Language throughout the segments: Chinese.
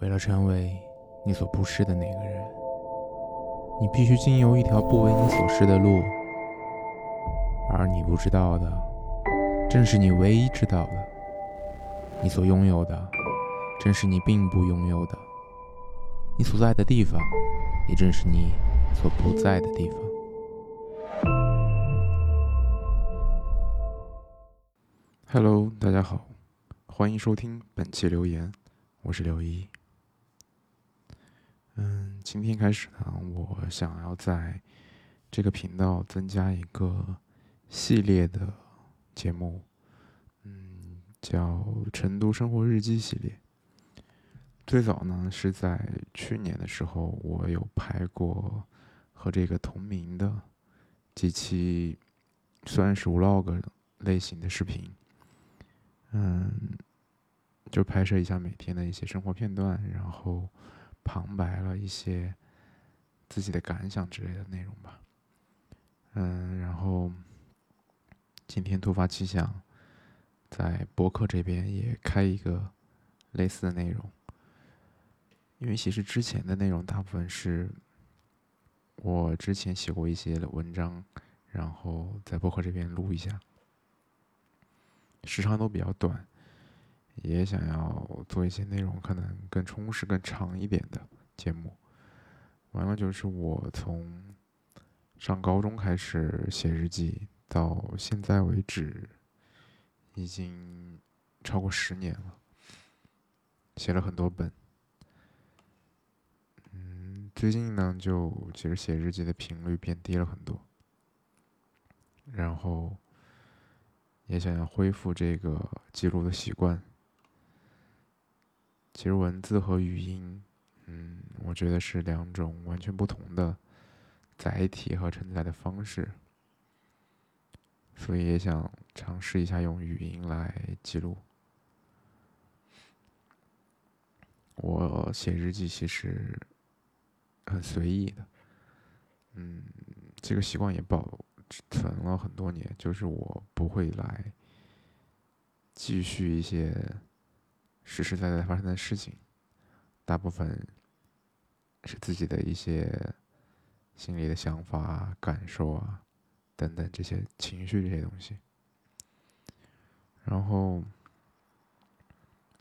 为了成为你所不是的那个人，你必须经由一条不为你所示的路，而你不知道的，正是你唯一知道的；你所拥有的，正是你并不拥有的；你所在的地方，也正是你所不在的地方。Hello，大家好，欢迎收听本期留言，我是刘一。嗯，今天开始呢，我想要在这个频道增加一个系列的节目，嗯，叫《成都生活日记》系列。最早呢是在去年的时候，我有拍过和这个同名的几期，算是 vlog 类型的视频，嗯，就拍摄一下每天的一些生活片段，然后。旁白了一些自己的感想之类的内容吧，嗯，然后今天突发奇想，在博客这边也开一个类似的内容，因为其实之前的内容大部分是我之前写过一些文章，然后在博客这边录一下，时长都比较短。也想要做一些内容，可能更充实、更长一点的节目。完了，就是我从上高中开始写日记，到现在为止，已经超过十年了，写了很多本。嗯，最近呢，就其实写日记的频率变低了很多，然后也想要恢复这个记录的习惯。其实文字和语音，嗯，我觉得是两种完全不同的载体和承载的方式，所以也想尝试一下用语音来记录。我写日记其实很随意的，嗯，这个习惯也保存了很多年，就是我不会来继续一些。实实在在发生的事情，大部分是自己的一些心里的想法啊、感受啊等等这些情绪这些东西。然后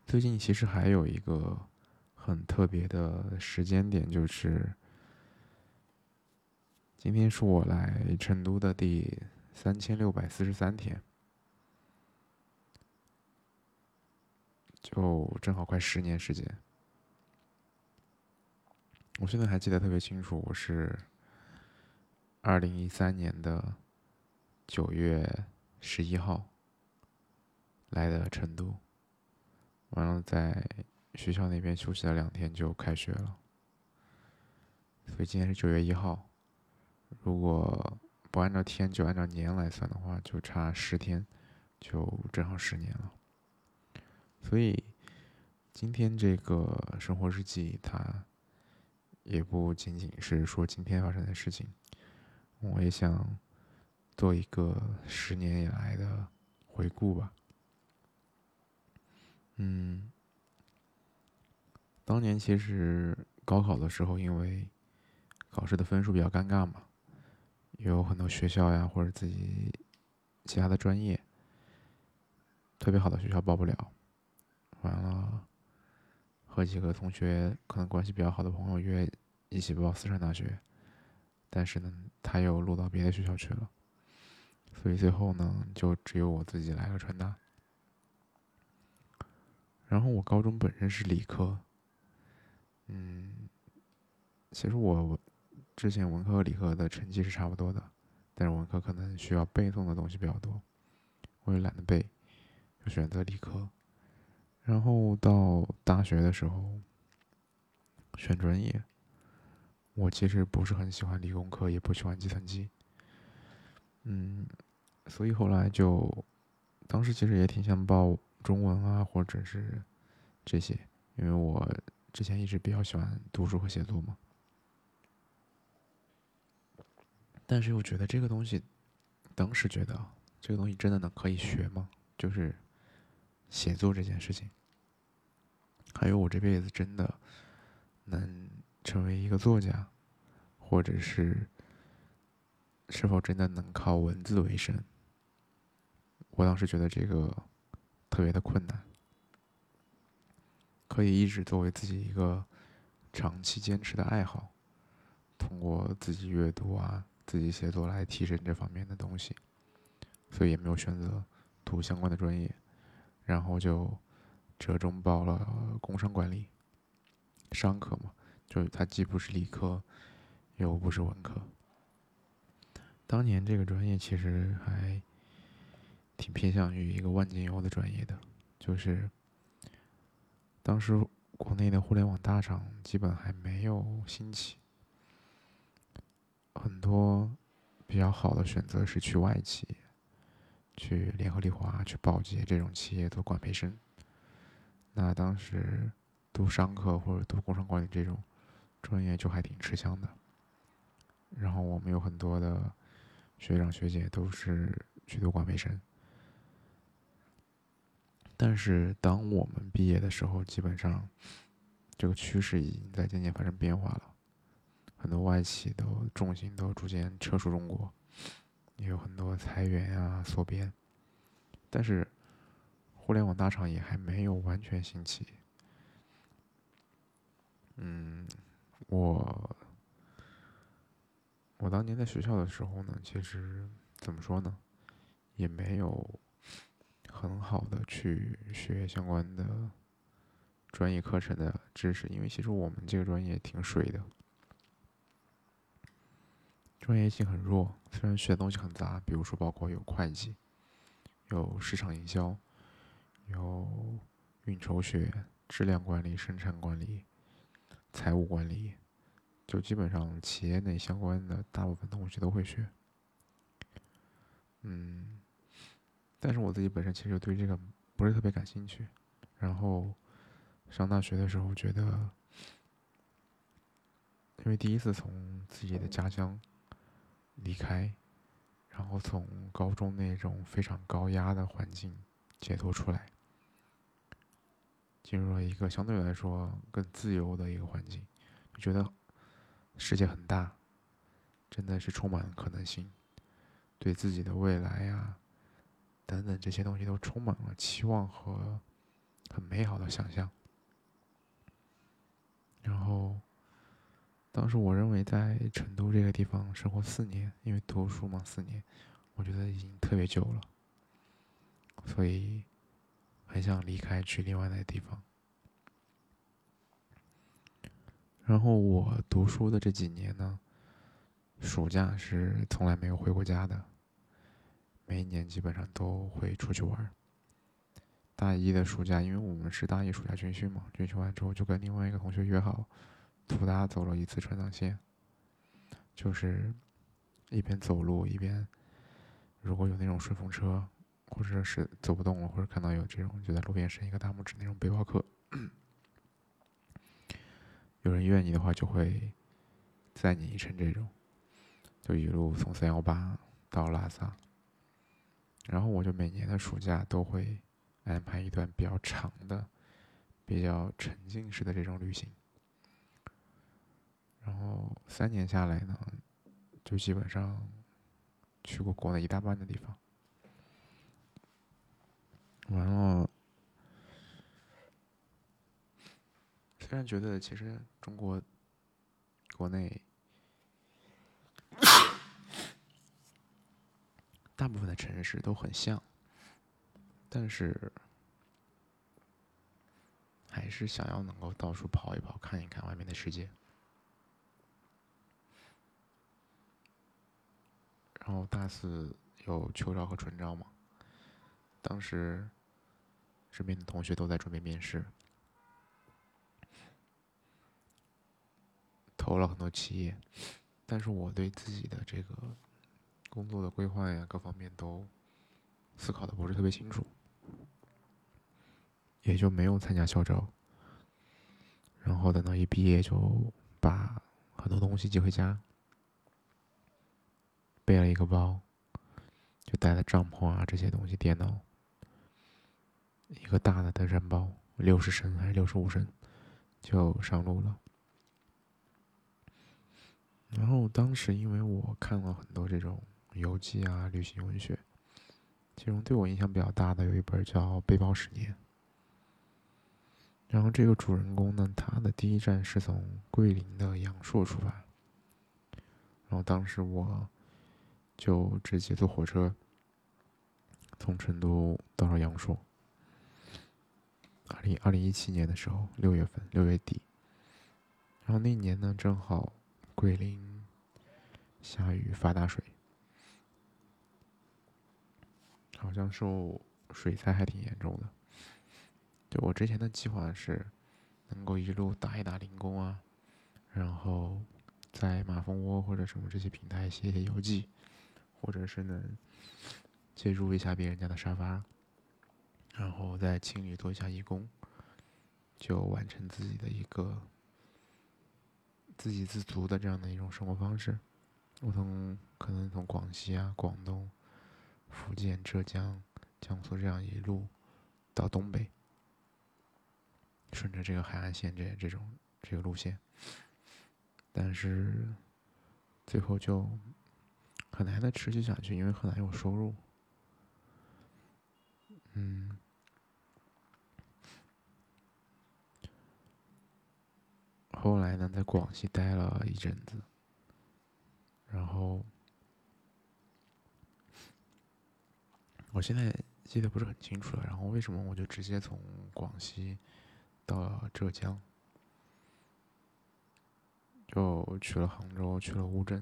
最近其实还有一个很特别的时间点，就是今天是我来成都的第三千六百四十三天。就正好快十年时间，我现在还记得特别清楚，我是二零一三年的九月十一号来的成都，完了在学校那边休息了两天就开学了，所以今天是九月一号，如果不按照天就按照年来算的话，就差十天，就正好十年了。所以，今天这个生活日记，它也不仅仅是说今天发生的事情，我也想做一个十年以来的回顾吧。嗯，当年其实高考的时候，因为考试的分数比较尴尬嘛，有很多学校呀或者自己其他的专业，特别好的学校报不了。完了，和几个同学可能关系比较好的朋友约一起报四川大学，但是呢，他又录到别的学校去了，所以最后呢，就只有我自己来了川大。然后我高中本身是理科，嗯，其实我之前文科和理科的成绩是差不多的，但是文科可能需要背诵的东西比较多，我也懒得背，就选择理科。然后到大学的时候选专业，我其实不是很喜欢理工科，也不喜欢计算机。嗯，所以后来就，当时其实也挺想报中文啊，或者是这些，因为我之前一直比较喜欢读书和写作嘛。但是又觉得这个东西，当时觉得这个东西真的能可以学吗？就是写作这件事情。还有我这辈子真的能成为一个作家，或者是是否真的能靠文字为生？我当时觉得这个特别的困难，可以一直作为自己一个长期坚持的爱好，通过自己阅读啊、自己写作来提升这方面的东西，所以也没有选择读相关的专业，然后就折中报了工商管理，商科嘛，就它既不是理科，又不是文科。当年这个专业其实还。挺偏向于一个万金油的专业的，就是当时国内的互联网大厂基本还没有兴起，很多比较好的选择是去外企，去联合利华、去宝洁这种企业做管培生。那当时读商科或者读工商管理这种专业就还挺吃香的。然后我们有很多的学长学姐都是去读管培生。但是，当我们毕业的时候，基本上这个趋势已经在渐渐发生变化了。很多外企都重心都逐渐撤出中国，也有很多裁员啊、缩编。但是，互联网大厂也还没有完全兴起。嗯，我我当年在学校的时候呢，其实怎么说呢，也没有。很好的去学相关的专业课程的知识，因为其实我们这个专业挺水的，专业性很弱。虽然学的东西很杂，比如说包括有会计、有市场营销、有运筹学、质量管理、生产管理、财务管理，就基本上企业内相关的大部分东西都会学。嗯。但是我自己本身其实对这个不是特别感兴趣，然后上大学的时候觉得，因为第一次从自己的家乡离开，然后从高中那种非常高压的环境解脱出来，进入了一个相对来说更自由的一个环境，就觉得世界很大，真的是充满可能性，对自己的未来呀。等等，这些东西都充满了期望和很美好的想象。然后，当时我认为在成都这个地方生活四年，因为读书嘛，四年，我觉得已经特别久了，所以很想离开去另外的地方。然后我读书的这几年呢，暑假是从来没有回过家的。每一年基本上都会出去玩。大一的暑假，因为我们是大一暑假军训嘛，军训完之后就跟另外一个同学约好，图大走了一次川藏线。就是一边走路一边，如果有那种顺风车，或者是走不动了，或者看到有这种就在路边伸一个大拇指那种背包客，有人愿意的话就会载你一程这种，就一路从三幺八到拉萨。然后我就每年的暑假都会安排一段比较长的、比较沉浸式的这种旅行。然后三年下来呢，就基本上去过国内一大半的地方。完了，虽然觉得其实中国国内。大部分的城市都很像，但是还是想要能够到处跑一跑，看一看外面的世界。然后大四有秋招和春招嘛，当时身边的同学都在准备面试，投了很多企业，但是我对自己的这个。工作的规划呀，各方面都思考的不是特别清楚，也就没有参加校招。然后等到一毕业，就把很多东西寄回家，背了一个包，就带了帐篷啊这些东西，电脑，一个大的登山包，六十升还是六十五升，就上路了。然后当时因为我看了很多这种游记啊、旅行文学，其中对我影响比较大的有一本叫《背包十年》。然后这个主人公呢，他的第一站是从桂林的阳朔出发。然后当时我就直接坐火车从成都到了阳朔。二零二零一七年的时候，六月份六月底。然后那年呢，正好桂林下雨发大水，好像受水灾还挺严重的。就我之前的计划是，能够一路打一打零工啊，然后在马蜂窝或者什么这些平台写写游记，或者是能借助一下别人家的沙发，然后在青旅做一下义工，就完成自己的一个自给自足的这样的一种生活方式。我从可能从广西啊、广东、福建、浙江、江苏这样一路到东北。顺着这个海岸线这这种这个路线，但是最后就很难的持续下去，因为很难有收入。嗯，后来呢，在广西待了一阵子，然后我现在记得不是很清楚了。然后为什么我就直接从广西？到了浙江，就去了杭州，去了乌镇。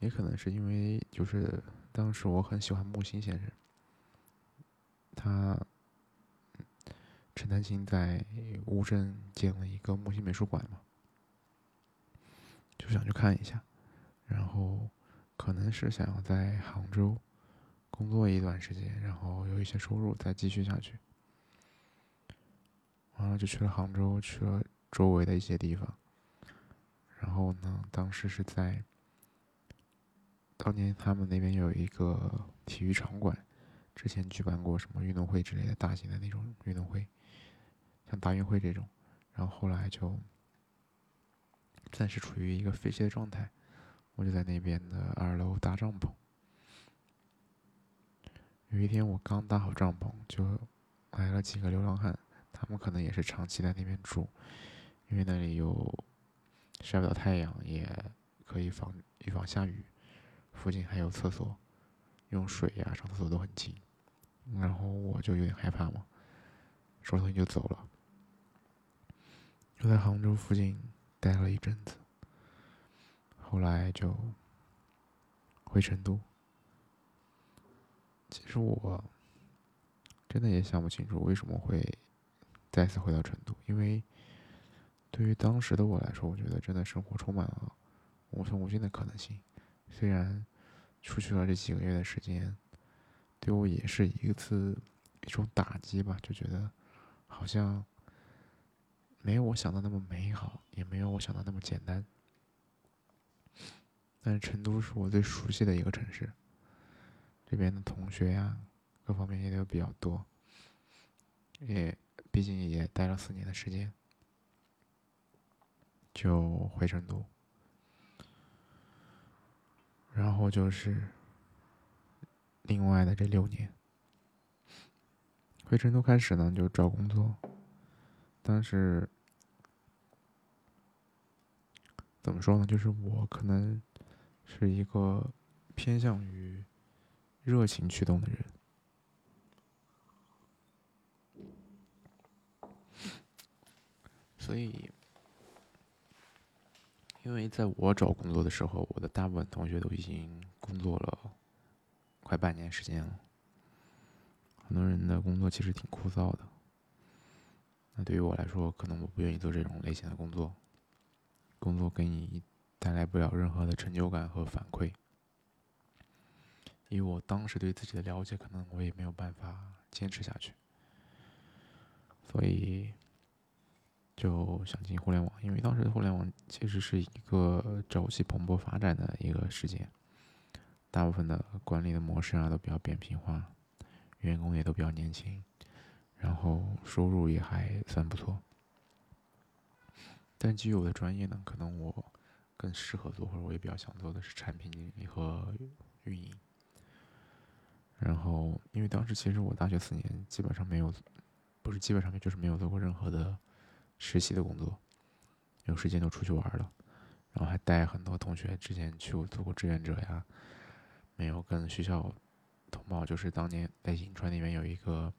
也可能是因为，就是当时我很喜欢木心先生，他陈丹青在乌镇建了一个木心美术馆嘛，就想去看一下。然后可能是想要在杭州工作一段时间，然后有一些收入，再继续下去。然后就去了杭州，去了周围的一些地方。然后呢，当时是在当年他们那边有一个体育场馆，之前举办过什么运动会之类的大型的那种运动会，像大运会这种。然后后来就暂时处于一个废弃的状态，我就在那边的二楼搭帐篷。有一天我刚搭好帐篷，就来了几个流浪汉。他们可能也是长期在那边住，因为那里有晒不到太阳，也可以防预防下雨。附近还有厕所，用水呀上厕所都很近。然后我就有点害怕嘛，收拾东西就走了。就在杭州附近待了一阵子，后来就回成都。其实我真的也想不清楚为什么会。再次回到成都，因为对于当时的我来说，我觉得真的生活充满了无穷无尽的可能性。虽然出去了这几个月的时间，对我也是一次一种打击吧，就觉得好像没有我想的那么美好，也没有我想的那么简单。但是成都是我最熟悉的一个城市，这边的同学呀，各方面也都比较多，也。毕竟也待了四年的时间，就回成都，然后就是另外的这六年，回成都开始呢就找工作，但是怎么说呢？就是我可能是一个偏向于热情驱动的人。所以，因为在我找工作的时候，我的大部分同学都已经工作了快半年时间了。很多人的工作其实挺枯燥的。那对于我来说，可能我不愿意做这种类型的工作。工作给你带来不了任何的成就感和反馈。以我当时对自己的了解，可能我也没有办法坚持下去。所以。就想进互联网，因为当时的互联网其实是一个朝气蓬勃发展的一个时间，大部分的管理的模式啊都比较扁平化，员工也都比较年轻，然后收入也还算不错。但基于我的专业呢，可能我更适合做，或者我也比较想做的是产品经理和运营。然后，因为当时其实我大学四年基本上没有，不是基本上就是没有做过任何的实习的工作，有时间都出去玩了，然后还带很多同学之前去做过志愿者呀，没有跟学校通报，就是当年在银川那边有一个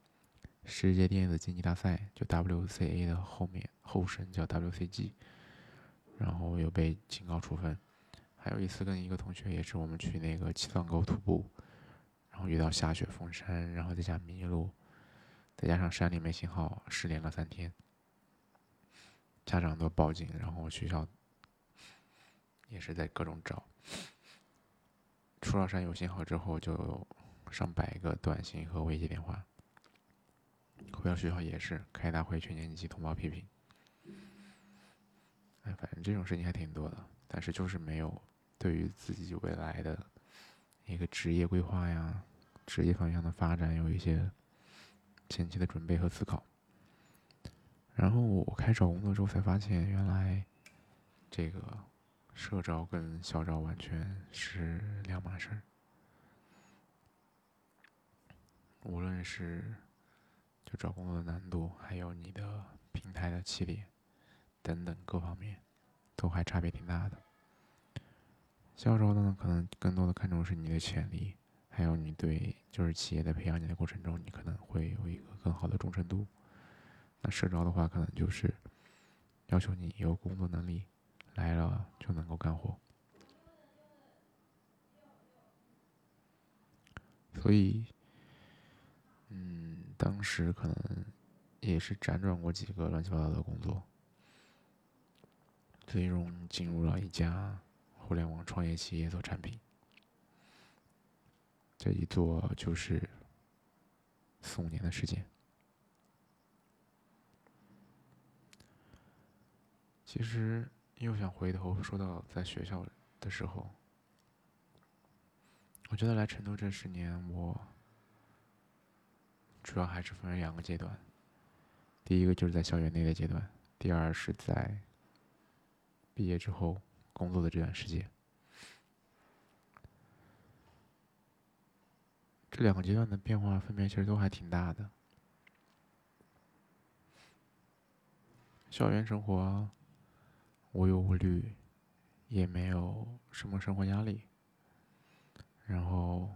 世界电子竞技大赛，就 WCA 的后面后身叫 WCG，然后又被警告处分，还有一次跟一个同学也是我们去那个七藏沟徒步。然后遇到下雪封山，然后再加迷路，再加上山里没信号，失联了三天。家长都报警，然后学校也是在各种找。出了山有信号之后，就上百个短信和未接电话。回到学校也是开大会，全年级通报批评。哎，反正这种事情还挺多的，但是就是没有对于自己未来的一个职业规划呀。职业方向的发展有一些前期的准备和思考，然后我开始找工作之后才发现，原来这个社招跟校招完全是两码事儿。无论是就找工作的难度，还有你的平台的起点等等各方面，都还差别挺大的。校招的呢，可能更多的看重是你的潜力。还有你对，就是企业在培养你的过程中，你可能会有一个更好的忠诚度。那社招的话，可能就是要求你有工作能力，来了就能够干活。所以，嗯，当时可能也是辗转过几个乱七八糟的工作，最终进入了一家互联网创业企业做产品。这一做就是四五年的时间。其实又想回头说到在学校的时候，我觉得来成都这十年，我主要还是分为两个阶段。第一个就是在校园内的阶段，第二是在毕业之后工作的这段时间。这两个阶段的变化分别其实都还挺大的。校园生活无忧无虑，也没有什么生活压力，然后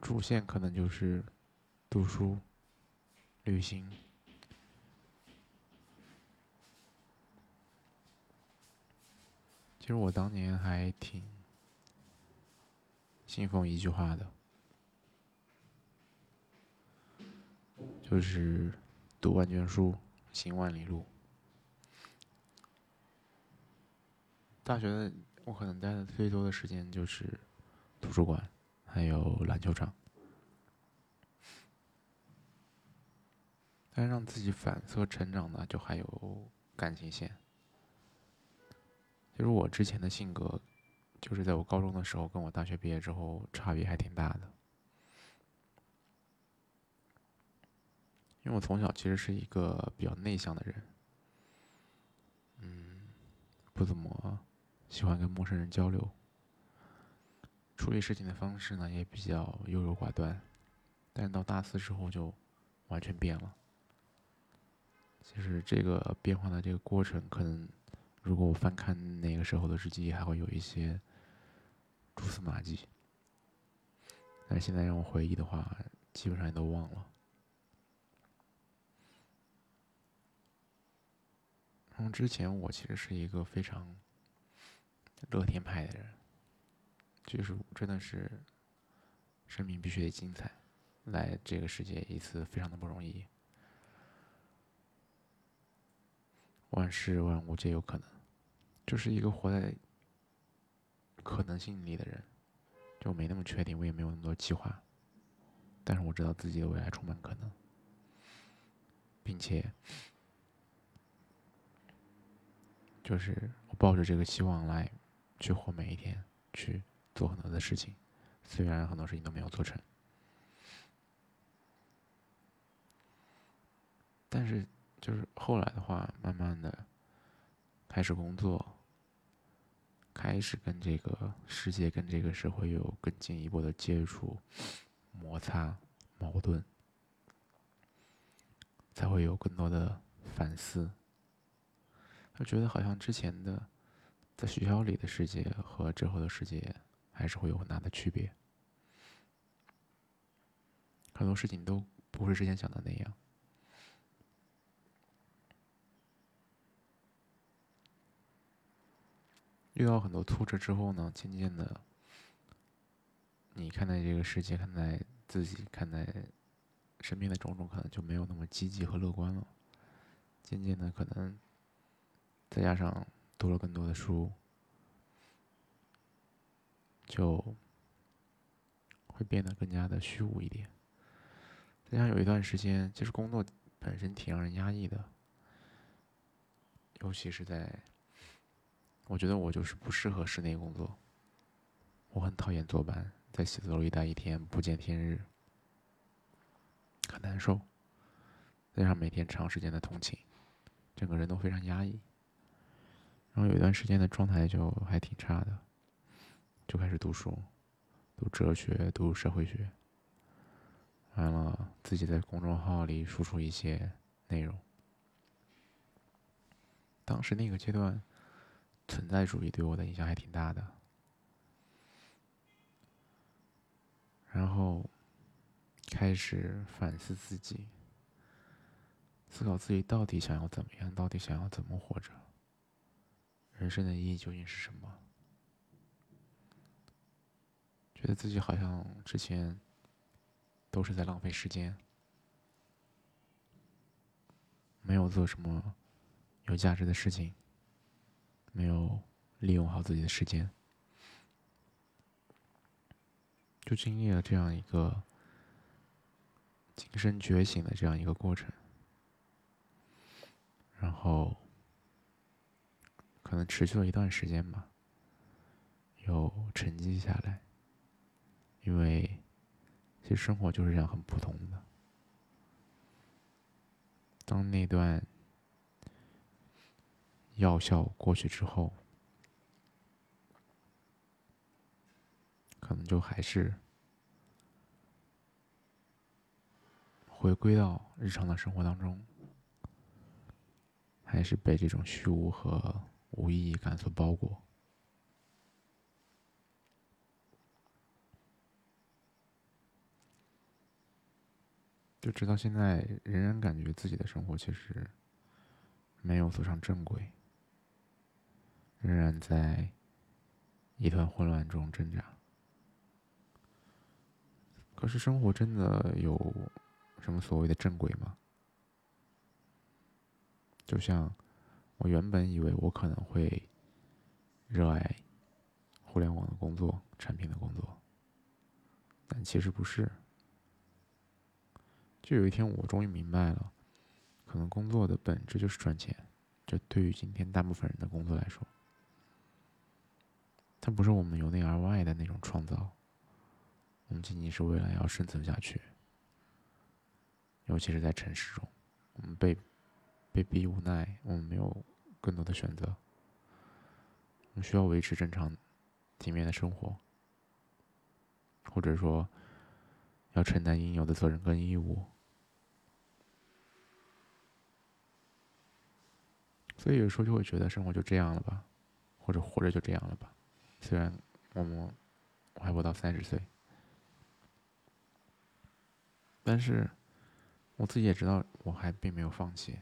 主线可能就是读书、旅行。其实我当年还挺。信奉一句话的，就是“读万卷书，行万里路”。大学的我可能待的最多的时间就是图书馆，还有篮球场。但让自己反侧成长的，就还有感情线。其实我之前的性格。就是在我高中的时候，跟我大学毕业之后差别还挺大的。因为我从小其实是一个比较内向的人，嗯，不怎么喜欢跟陌生人交流，处理事情的方式呢也比较优柔寡断。但是到大四之后就完全变了。其实这个变化的这个过程，可能如果我翻看那个时候的日记，还会有一些。蛛丝马迹，但是现在让我回忆的话，基本上也都忘了。然后之前我其实是一个非常乐天派的人，就是真的是生命必须得精彩，来这个世界一次非常的不容易，万事万物皆有可能，就是一个活在。可能性里的人，就没那么确定，我也没有那么多计划，但是我知道自己的未来充满可能，并且，就是我抱着这个希望来去活每一天，去做很多的事情，虽然很多事情都没有做成。但是就是后来的话，慢慢的开始工作，开始跟这个世界、跟这个社会有更进一步的接触、摩擦、矛盾，才会有更多的反思。就觉得好像之前的在学校里的世界和之后的世界还是会有很大的区别，很多事情都不是之前想的那样。遇到很多挫折之后呢，渐渐的，你看待这个世界、看待自己、看待身边的种种，可能就没有那么积极和乐观了。渐渐的，可能。再加上读了更多的书，就会变得更加的虚无一点。再加上有一段时间，其实工作本身挺让人压抑的，尤其是在，我觉得我就是不适合室内工作，我很讨厌坐班，在写字楼里待一天不见天日，很难受。加上每天长时间的通勤，整个人都非常压抑。然后有一段时间的状态就还挺差的，就开始读书，读哲学，读社会学。完了，自己在公众号里输出一些内容。当时那个阶段，存在主义对我的影响还挺大的。然后开始反思自己，思考自己到底想要怎么样，到底想要怎么活着。人生的意义究竟是什么？觉得自己好像之前都是在浪费时间，没有做什么有价值的事情，没有利用好自己的时间，就经历了这样一个精神觉醒的这样一个过程，然后。可能持续了一段时间吧，又沉寂下来。因为其实生活就是这样，很普通的。当那段药效过去之后，可能就还是回归到日常的生活当中，还是被这种虚无和。无意义感所包裹，就直到现在，仍然感觉自己的生活其实没有走上正轨，仍然在一团混乱中挣扎。可是，生活真的有什么所谓的正轨吗？就像……我原本以为我可能会热爱互联网的工作、产品的工作，但其实不是。就有一天，我终于明白了，可能工作的本质就是赚钱。这对于今天大部分人的工作来说，它不是我们由内而外的那种创造，我们仅仅是为了要生存下去。尤其是在城市中，我们被。被逼无奈，我们没有更多的选择。我们需要维持正常、体面的生活，或者说要承担应有的责任跟义务。所以有时候就会觉得生活就这样了吧，或者活着就这样了吧。虽然我们我还不到三十岁，但是我自己也知道，我还并没有放弃。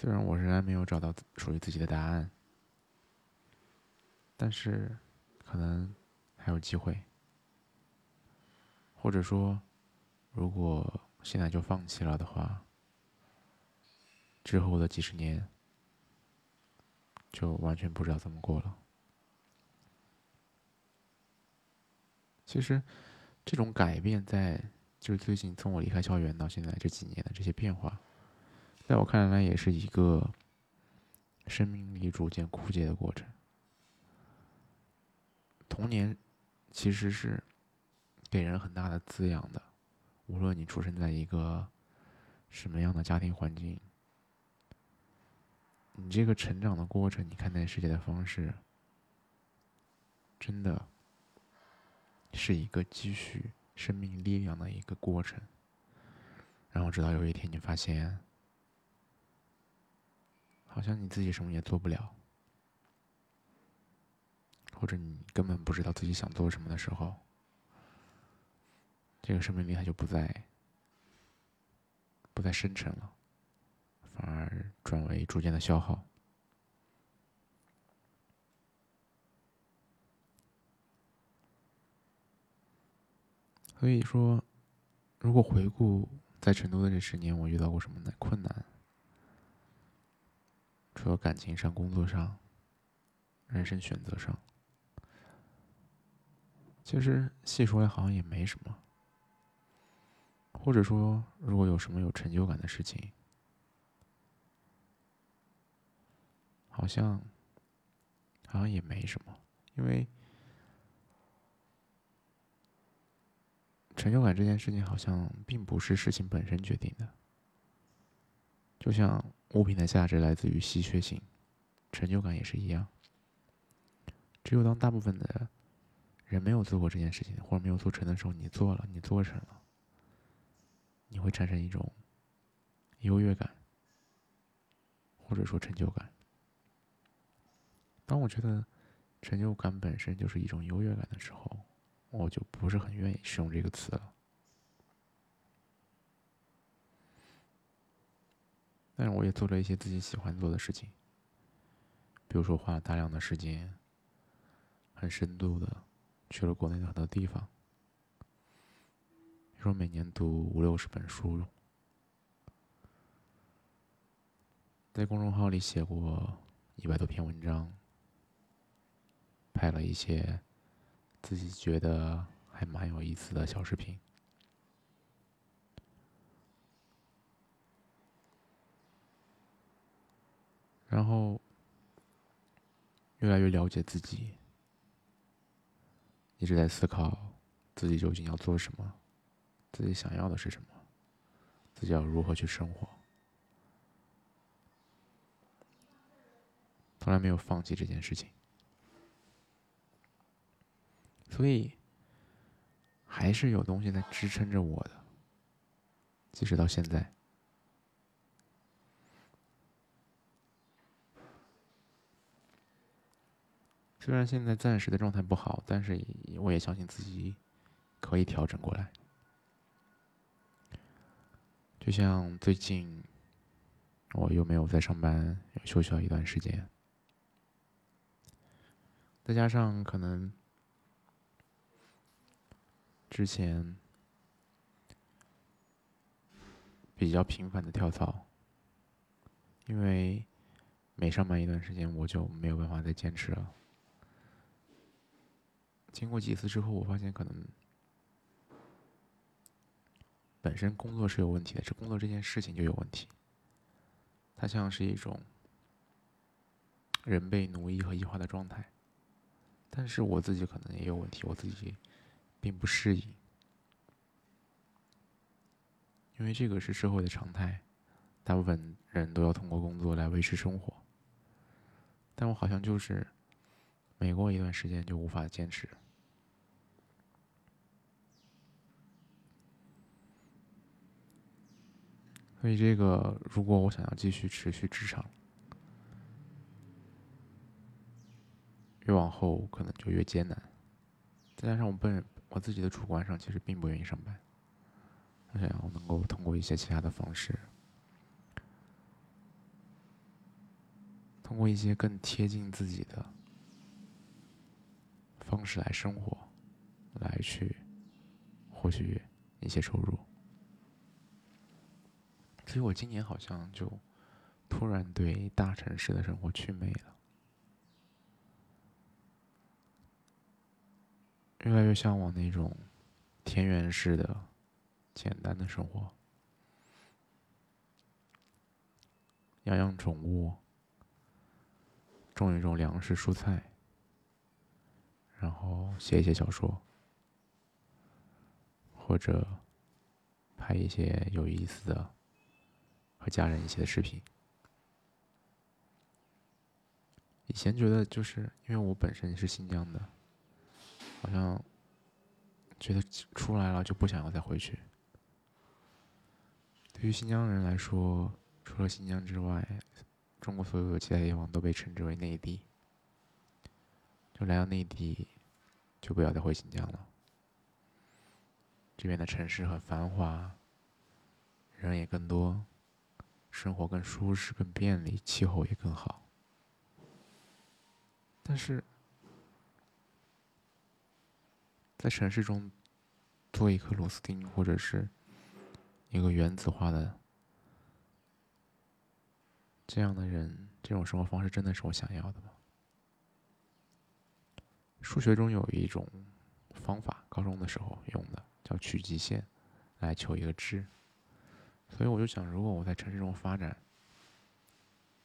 虽然我仍然没有找到属于自己的答案，但是可能还有机会。或者说，如果现在就放弃了的话，之后的几十年就完全不知道怎么过了。其实，这种改变在就是最近从我离开校园到现在这几年的这些变化。在我看来，也是一个生命力逐渐枯竭的过程。童年其实是给人很大的滋养的，无论你出生在一个什么样的家庭环境，你这个成长的过程，你看待世界的方式，真的是一个积蓄生命力量的一个过程。然后直到有一天，你发现，好像你自己什么也做不了，或者你根本不知道自己想做什么的时候。这个生命力它就不再不再生成了，反而转为逐渐的消耗。所以说，如果回顾在成都的这十年，我遇到过什么难困难？除了感情上、工作上、人生选择上，其实细说来好像也没什么。或者说，如果有什么有成就感的事情，好像好像也没什么，因为成就感这件事情好像并不是事情本身决定的。就像物品的价值来自于稀缺性，成就感也是一样。只有当大部分的人没有做过这件事情，或者没有做成的时候，你做了，你做成了。你会产生一种优越感，或者说成就感。当我觉得成就感本身就是一种优越感的时候，我就不是很愿意使用这个词了。但是我也做了一些自己喜欢做的事情，比如说花了大量的时间，很深度的去了国内的很多地方。比如说，每年读五六十本书，在公众号里写过一百多篇文章，拍了一些自己觉得还蛮有意思的小视频，然后越来越了解自己，一直在思考自己究竟要做什么。自己想要的是什么？自己要如何去生活？从来没有放弃这件事情，所以还是有东西在支撑着我的，即使到现在。虽然现在暂时的状态不好，但是我也相信自己可以调整过来。就像最近，我又没有在上班，休息了一段时间，再加上可能之前比较频繁的跳槽，因为每上班一段时间，我就没有办法再坚持了。经过几次之后，我发现可能。本身工作是有问题的，这工作这件事情就有问题。它像是一种人被奴役和异化的状态，但是我自己可能也有问题，我自己并不适应，因为这个是社会的常态，大部分人都要通过工作来维持生活，但我好像就是每过一段时间就无法坚持。所以，这个如果我想要继续持续职场，越往后可能就越艰难。再加上我本人我自己的主观上其实并不愿意上班，我想要能够通过一些其他的方式，通过一些更贴近自己的方式来生活，来去获取一些收入。所以我今年好像就突然对大城市的生活祛魅了，越来越向往那种田园式的简单的生活，养养宠物，种一种粮食蔬菜，然后写一些小说，或者拍一些有意思的和家人一起的视频。以前觉得就是因为我本身是新疆的，好像觉得出来了就不想要再回去。对于新疆人来说，除了新疆之外，中国所有的其他地方都被称之为内地。就来到内地，就不要再回新疆了。这边的城市很繁华，人也更多，生活更舒适、更便利，气候也更好。但是，在城市中做一颗螺丝钉，或者是一个原子化的这样的人，这种生活方式真的是我想要的吗？数学中有一种方法，高中的时候用的叫取极限，来求一个值。所以我就想，如果我在城市中发展，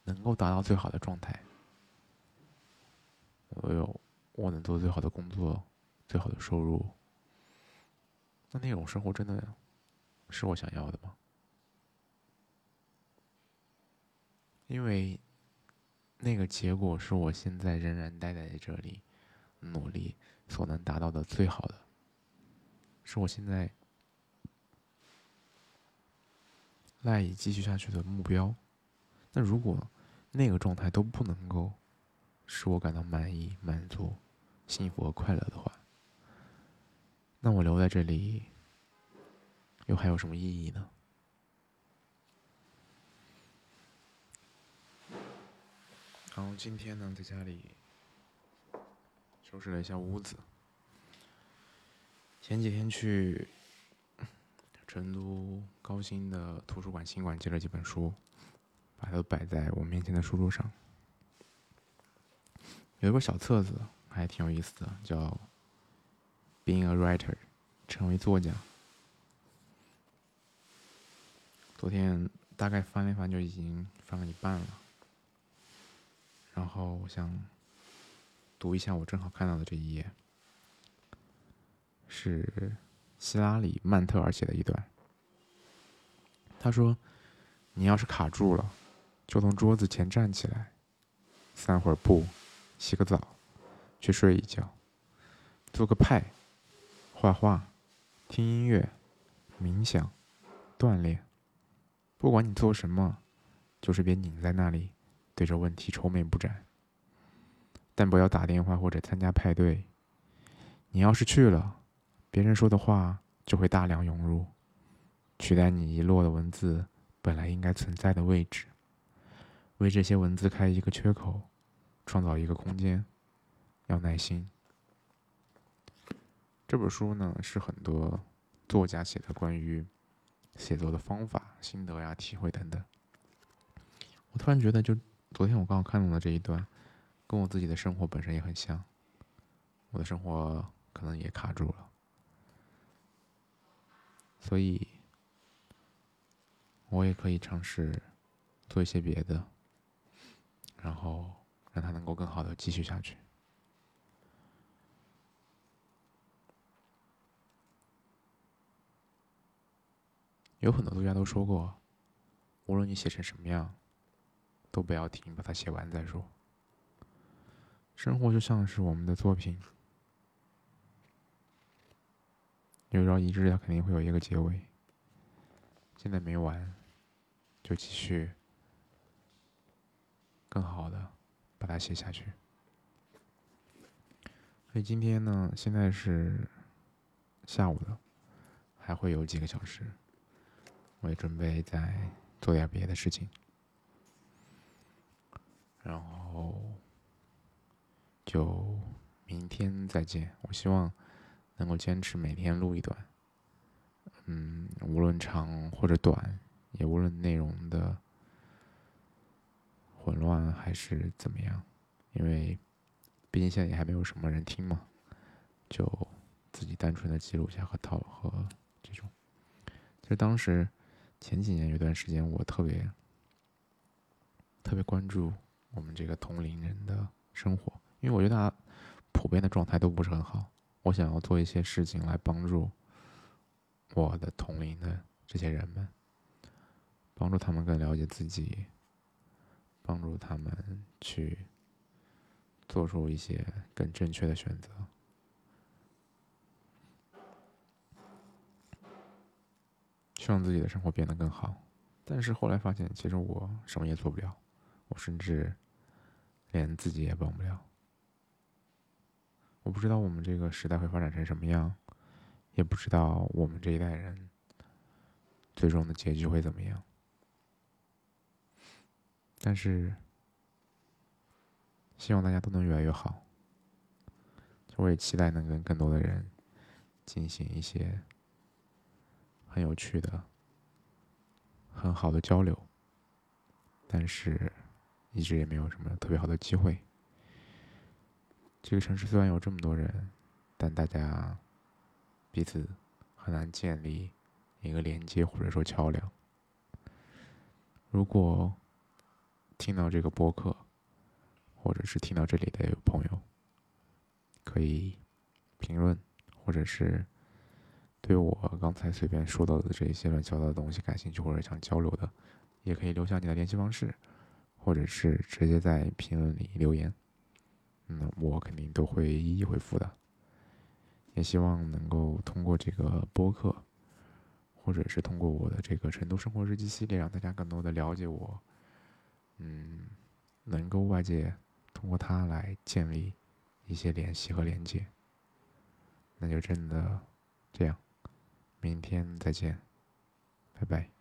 能够达到最好的状态。我有，我能做最好的工作，最好的收入。那那种生活真的是我想要的吗？因为那个结果是我现在仍然待在这里，努力所能达到的最好的，是我现在赖以继续下去的目标。那如果那个状态都不能够，使我感到满意、满足、幸福和快乐的话，那我留在这里又还有什么意义呢？然后今天呢，在家里收拾了一下屋子。前几天去 成都高新的图书馆新馆借了几本书，把它摆在我面前的书桌上。有一本小册子，还挺有意思的，叫《Being a Writer》，成为作家。昨天大概翻了一翻，就已经翻了一半了。然后我想读一下我正好看到的这一页，是希拉里·曼特尔写的一段。他说：“你要是卡住了，就从桌子前站起来，散会儿步。”洗个澡，去睡一觉，做个派，画画，听音乐，冥想，锻炼。不管你做什么，就是别拧在那里，对着问题愁眉不展。但不要打电话或者参加派对。你要是去了，别人说的话就会大量涌入，取代你遗落的文字本来应该存在的位置，为这些文字开一个缺口。创造一个空间，要耐心。这本书呢，是很多作家写的关于写作的方法、心得呀、体会等等。我突然觉得，就昨天我刚好看懂的这一段，跟我自己的生活本身也很像。我的生活可能也卡住了，所以我也可以尝试做一些别的，然后。让它能够更好的继续下去。有很多作家都说过，无论你写成什么样，都不要停，把它写完再说。生活就像是我们的作品，有朝一日它肯定会有一个结尾。现在没完，就继续更好的。把它写下去。所以今天呢，现在是下午了，还会有几个小时，我也准备再做点别的事情，然后就明天再见。我希望能够坚持每天录一段，嗯，无论长或者短，也无论内容的。混乱还是怎么样？因为毕竟现在也还没有什么人听嘛，就自己单纯的记录一下和讨和这种。其实当时前几年有段时间，我特别特别关注我们这个同龄人的生活，因为我觉得他普遍的状态都不是很好。我想要做一些事情来帮助我的同龄的这些人们，帮助他们更了解自己，帮助他们去做出一些更正确的选择。希望自己的生活变得更好，但是后来发现，其实我什么也做不了，我甚至连自己也帮不了。我不知道我们这个时代会发展成什么样，也不知道我们这一代人最终的结局会怎么样。但是，希望大家都能越来越好。我也期待能跟更多的人进行一些。很有趣的，很好的交流，但是一直也没有什么特别好的机会。这个城市虽然有这么多人，但大家彼此很难建立一个连接或者说桥梁。如果听到这个播客，或者是听到这里的有朋友，可以评论，或者是。对我刚才随便说到的这些乱七八糟的东西感兴趣或者想交流的，也可以留下你的联系方式，或者是直接在评论里留言，嗯，我肯定都会一一回复的。也希望能够通过这个播客，或者是通过我的这个成都生活日记系列，让大家更多的了解我，嗯，能够外界通过它来建立一些联系和连接，那就真的这样。明天再见，拜拜。